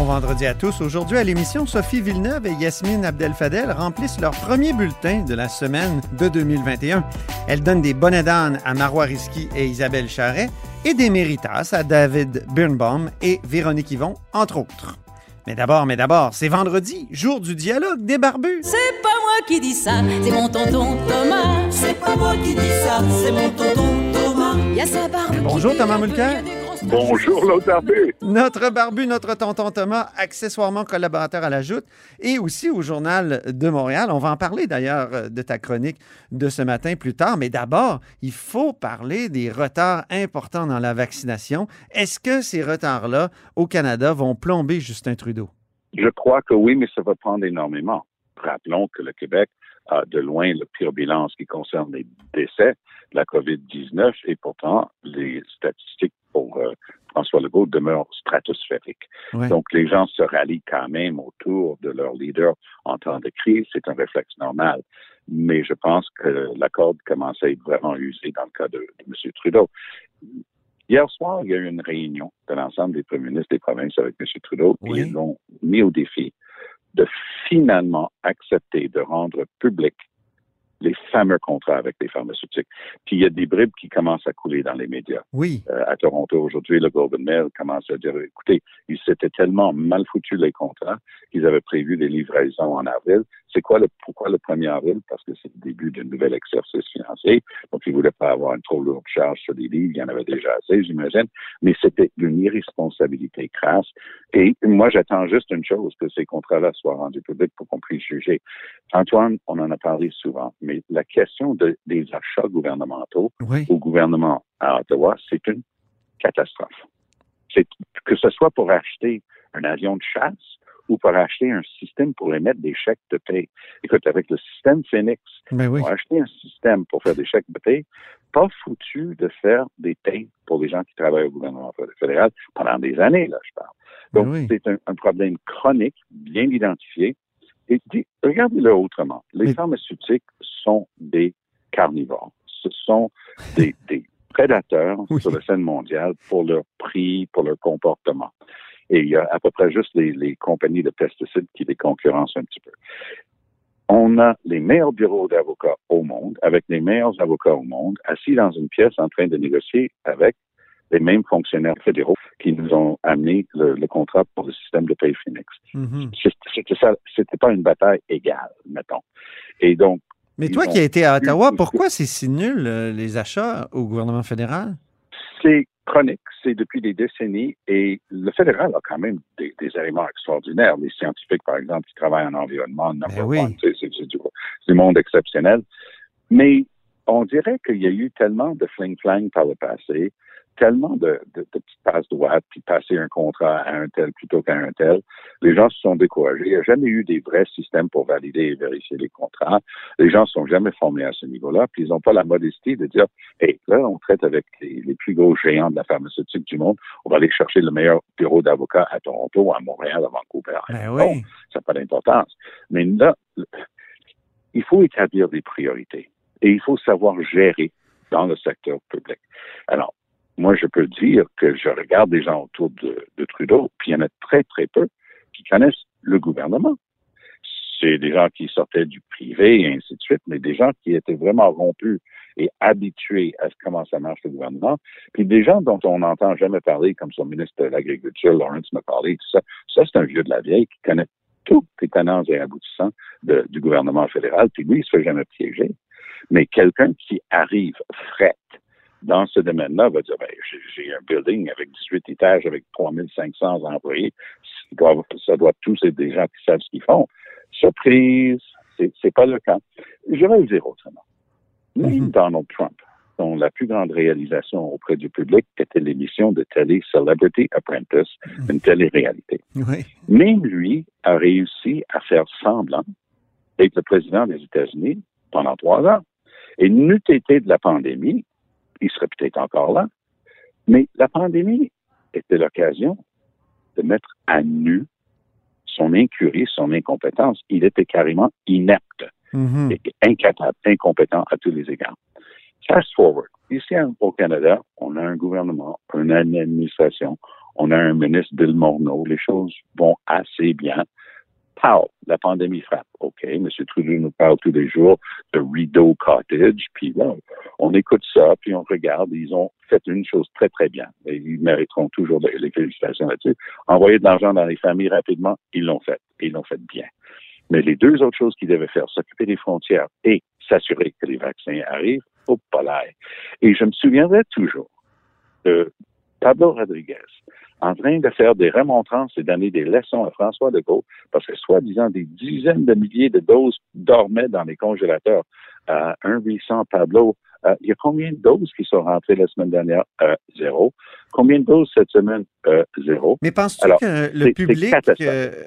Bon vendredi à tous. Aujourd'hui à l'émission, Sophie Villeneuve et Yasmine Abdel-Fadel remplissent leur premier bulletin de la semaine de 2021. Elles donnent des bonnets d'âne à Marois Risky et Isabelle Charret et des méritas à David Birnbaum et Véronique Yvon, entre autres. Mais d'abord, mais d'abord, c'est vendredi, jour du dialogue des barbus. C'est pas moi qui dis ça, c'est mon tonton Thomas. C'est pas moi qui dis ça, c'est mon tonton Thomas. Il y a sa barbe. Bonjour, qui Thomas Mulcair. Bonjour, l'autre barbu. Notre barbu, notre tonton Thomas, accessoirement collaborateur à la Joute et aussi au Journal de Montréal. On va en parler d'ailleurs euh, de ta chronique de ce matin plus tard. Mais d'abord, il faut parler des retards importants dans la vaccination. Est-ce que ces retards-là au Canada vont plomber Justin Trudeau? Je crois que oui, mais ça va prendre énormément. Rappelons que le Québec a de loin le pire bilan en ce qui concerne les décès de la COVID-19 et pourtant les statistiques pour euh, François Legault demeurent stratosphériques. Ouais. Donc les gens se rallient quand même autour de leur leader en temps de crise, c'est un réflexe normal. Mais je pense que la corde commence à être vraiment usée dans le cas de, de M. Trudeau. Hier soir, il y a eu une réunion de l'ensemble des premiers ministres des provinces avec M. Trudeau, Oui. ils l'ont mis au défi de finalement accepter de rendre public les fameux contrats avec les pharmaceutiques. Puis il y a des bribes qui commencent à couler dans les médias. Oui. Euh, à Toronto aujourd'hui, le Golden Mail commence à dire, écoutez, ils s'étaient tellement mal foutus les contrats qu'ils avaient prévu des livraisons en avril. C'est quoi le, pourquoi le 1er avril? Parce que c'est le début d'un nouvel exercice financier. Donc, ils voulaient pas avoir une trop lourde charge sur les livres. Il y en avait déjà assez, j'imagine. Mais c'était une irresponsabilité crasse. Et moi, j'attends juste une chose, que ces contrats-là soient rendus publics pour qu'on puisse juger. Antoine, on en a parlé souvent, mais la question de- des achats gouvernementaux Oui. au gouvernement à Ottawa, c'est une catastrophe. C'est que ce soit pour acheter un avion de chasse ou pour acheter un système pour émettre des chèques de paie. Écoute, avec le système Phoenix, Ben oui. on a acheté un système pour faire des chèques de paie, pas foutu de faire des payes pour les gens qui travaillent au gouvernement fédéral pendant des années, là, je parle. Donc, Ben oui. c'est un, un problème chronique, bien identifié. Regardez-le autrement. Les pharmaceutiques sont des carnivores. Ce sont des, des prédateurs Oui. sur la scène mondiale pour leur prix, pour leur comportement. Et il y a à peu près juste les, les compagnies de pesticides qui les concurrencent un petit peu. On a les meilleurs bureaux d'avocats au monde, avec les meilleurs avocats au monde, assis dans une pièce en train de négocier avec les mêmes fonctionnaires fédéraux qui nous ont amené le, le contrat pour le système de paye Phoenix. C'est- C'était ça, c'était pas une bataille égale, mettons. Et donc, Mais toi qui as été à Ottawa, pourquoi c'est si nul, euh, les achats au gouvernement fédéral? c'est chronique, c'est depuis des décennies, et le fédéral a quand même des, des éléments extraordinaires. Les scientifiques, par exemple, qui travaillent en environnement, number Ben oui. c'est du, c'est du monde exceptionnel. Mais on dirait qu'il y a eu tellement de fling-flang par le passé, tellement de, de, de petites passes droites, puis passer un contrat à un tel plutôt qu'à un tel. Les gens se sont découragés. Il n'y a jamais eu des vrais systèmes pour valider et vérifier les contrats. Les gens ne sont jamais formés à ce niveau-là, puis ils n'ont pas la modestie de dire Hey, là, on traite avec les, les plus gros géants de la pharmaceutique du monde. On va aller chercher le meilleur bureau d'avocats à Toronto, à Montréal, à Vancouver. Ben Non, oui. ça n'a pas d'importance. Mais là, il faut établir des priorités et il faut savoir gérer dans le secteur public. Alors, moi, je peux dire que je regarde des gens autour de, de Trudeau, puis il y en a très, très peu qui connaissent le gouvernement. C'est des gens qui sortaient du privé et ainsi de suite, mais des gens qui étaient vraiment rompus et habitués à comment ça marche le gouvernement, puis des gens dont on n'entend jamais parler, comme son ministre de l'Agriculture, Lawrence McCauley, tout ça. Ça, c'est un vieux de la vieille qui connaît tous les tenants et aboutissants du gouvernement fédéral, puis lui, il se fait jamais piéger. Mais quelqu'un qui arrive fret dans ce domaine-là va dire, ben, j'ai- un building avec 18 étages, avec 3500 employés, ça doit, ça doit tous être des gens qui savent ce qu'ils font. Surprise, c'est pas le cas. Je vais le dire autrement. Même Mhm. Donald Trump, dont la plus grande réalisation auprès du public était l'émission de télé Celebrity Apprentice, une télé-réalité. Oui. Même lui a réussi à faire semblant d'être le président des États-Unis pendant trois ans. Et n'eût été de la pandémie, il serait peut-être encore là. Mais la pandémie était l'occasion de mettre à nu son incurie, son incompétence. Il était carrément inepte Mhm. et incapable, incompétent à tous les égards. Fast forward. Ici au Canada, on a un gouvernement, on a une administration, on a un ministre Bill Morneau. Les choses vont assez bien. Pow, la pandémie frappe. OK, M. Trudeau nous parle tous les jours de Rideau Cottage, puis là, on écoute ça, puis on regarde. Ils ont fait une chose très, très bien. Ils mériteront toujours les félicitations là-dessus. Envoyer de l'argent dans les familles rapidement, ils l'ont fait. Ils l'ont fait bien. Mais les deux autres choses qu'ils devaient faire, s'occuper des frontières et s'assurer que les vaccins arrivent, au palais. Et je me souviendrai toujours de Pablo Rodriguez en train de faire des remontrances et donner des leçons à François Legault parce que soi-disant des dizaines de milliers de doses dormaient dans les congélateurs. Euh, un 800 Pablo, euh, il y a combien de doses qui sont rentrées la semaine dernière? Euh, zéro. Combien de doses cette semaine? Euh, zéro. Mais penses-tu que le public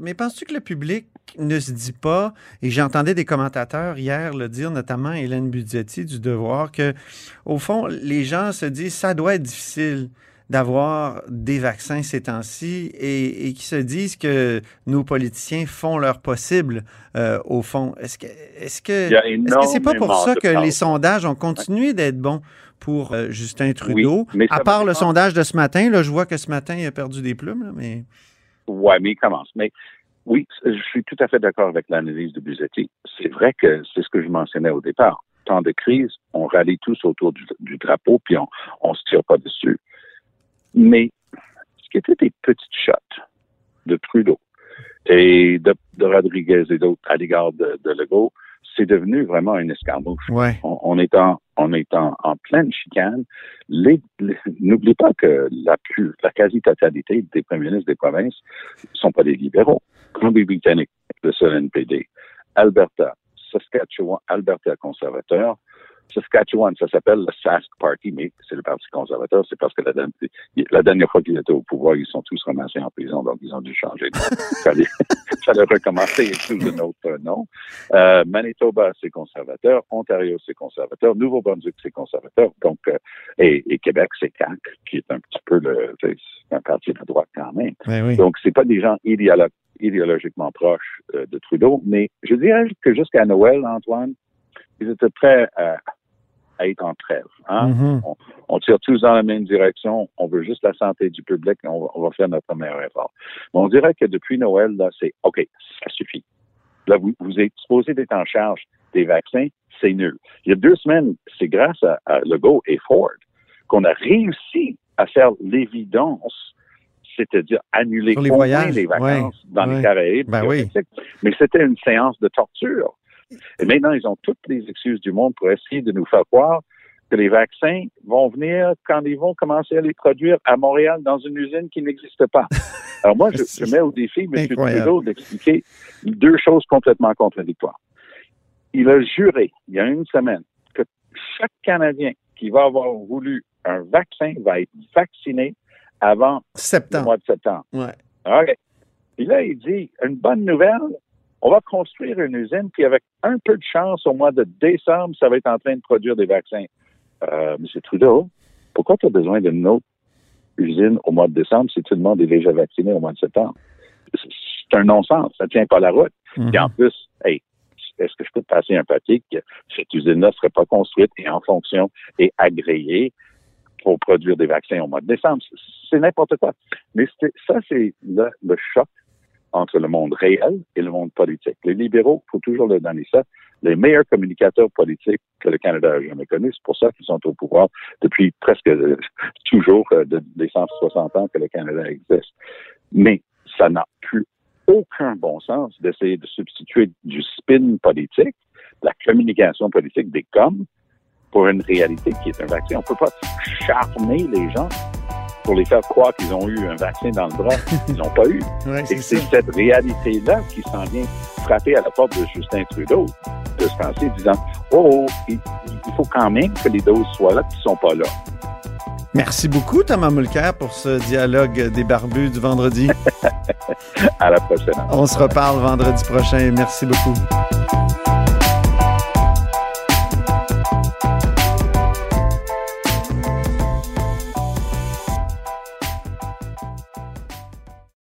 mais penses-tu que le public ne se dit pas et j'entendais des commentateurs hier le dire notamment Hélène Budgetti du Devoir que au fond les gens se disent ça doit être difficile d'avoir des vaccins ces temps-ci et, et qui se disent que nos politiciens font leur possible euh, au fond. Est-ce que est-ce que c'est pas pour ça que les sondages ont continué d'être bons pour euh, Justin Trudeau? à part le sondage de ce matin, là, je vois que ce matin, il a perdu des plumes, là, mais. Ouais, mais il commence. Mais oui, je suis tout à fait d'accord avec l'analyse de Buzetti. C'est vrai que c'est ce que je mentionnais au départ. Temps de crise, on rallie tous autour du, du drapeau, puis on on se tire pas dessus. Mais ce qui était des petites shots de Trudeau et de, de Rodriguez et d'autres à l'égard de, de Legault, c'est devenu vraiment une escarmouche. Ouais. On, on est en on est en, en pleine chicane. Les- les- N'oubliez pas que la, plus, la quasi-totalité des premiers ministres des provinces ne sont pas des libéraux. Colombie-Britannique, le seul NPD. Alberta, Saskatchewan, Alberta conservateur. Saskatchewan, ça s'appelle le Sask Party, mais c'est le Parti conservateur. C'est parce que la, dernière- la dernière fois qu'ils étaient au pouvoir, ils sont tous ramassés en prison, donc ils ont dû changer nom. fallait, fallait recommencer sous un autre nom. Euh, Manitoba, c'est conservateur. Ontario, c'est conservateur. Nouveau-Brunswick, c'est conservateur. Donc, euh, et, et Québec, c'est CAQ, qui est un petit peu le, un parti de droite quand même. Ben oui. Donc, c'est pas des gens idéolo- idéologiquement proches euh, de Trudeau, mais je dirais que jusqu'à Noël, Antoine, ils étaient prêts à, à être en trêve. Hein? Mhm. on, on tire tous dans la même direction. On veut juste la santé du public. et On va, on va faire notre meilleur effort. Mais on dirait que depuis Noël, là, c'est OK, ça suffit. Là, vous, vous êtes supposé d'être en charge des vaccins, c'est nul. Il y a deux semaines, c'est grâce à, à Legault et Ford qu'on a réussi à faire l'évidence, c'est-à-dire annuler les voyages, les vacances ouais, dans ouais. les Caraïbes. Ben oui. Mais c'était une séance de torture. Et maintenant, ils ont toutes les excuses du monde pour essayer de nous faire croire que les vaccins vont venir quand ils vont commencer à les produire à Montréal dans une usine qui n'existe pas. Alors moi, je, je mets au défi M. Trudeau d'expliquer deux choses complètement contradictoires. Il a juré, il y a une semaine, que chaque Canadien qui va avoir voulu un vaccin va être vacciné avant le Septembre. mois de septembre. Ouais. OK. Puis là, il dit, une bonne nouvelle, on va construire une usine, puis avec un peu de chance, au mois de décembre, ça va être en train de produire des vaccins. Euh, M. Trudeau, pourquoi tu as besoin d'une autre usine au mois de décembre si tout le monde est déjà vacciné au mois de septembre? C'est un non-sens, ça tient pas la route. Mhm. Et en plus, hey, est-ce que je peux te passer un papier que cette usine-là ne serait pas construite et en fonction et agréée pour produire des vaccins au mois de décembre? C'est- n'importe quoi. Mais ça, c'est le, le choc entre le monde réel et le monde politique. Les libéraux, il faut toujours leur donner ça, les meilleurs communicateurs politiques que le Canada a jamais connus. C'est pour ça qu'ils sont au pouvoir depuis presque euh, toujours euh, de, des 160 ans que le Canada existe. Mais ça n'a plus aucun bon sens d'essayer de substituer du spin politique, la communication politique, des coms, pour une réalité qui est un vaccin. On ne peut pas charmer les gens pour les faire croire qu'ils ont eu un vaccin dans le bras. Ils n'ont pas eu. Ouais, Et c'est cette réalité-là qui s'en vient frapper à la porte de Justin Trudeau, de se penser, disant Oh, il, il faut quand même que les doses soient là, qui ne sont pas là. Merci beaucoup, Thomas Mulcair, pour ce dialogue des barbus du vendredi. À la prochaine. On se reparle vendredi prochain. Merci beaucoup.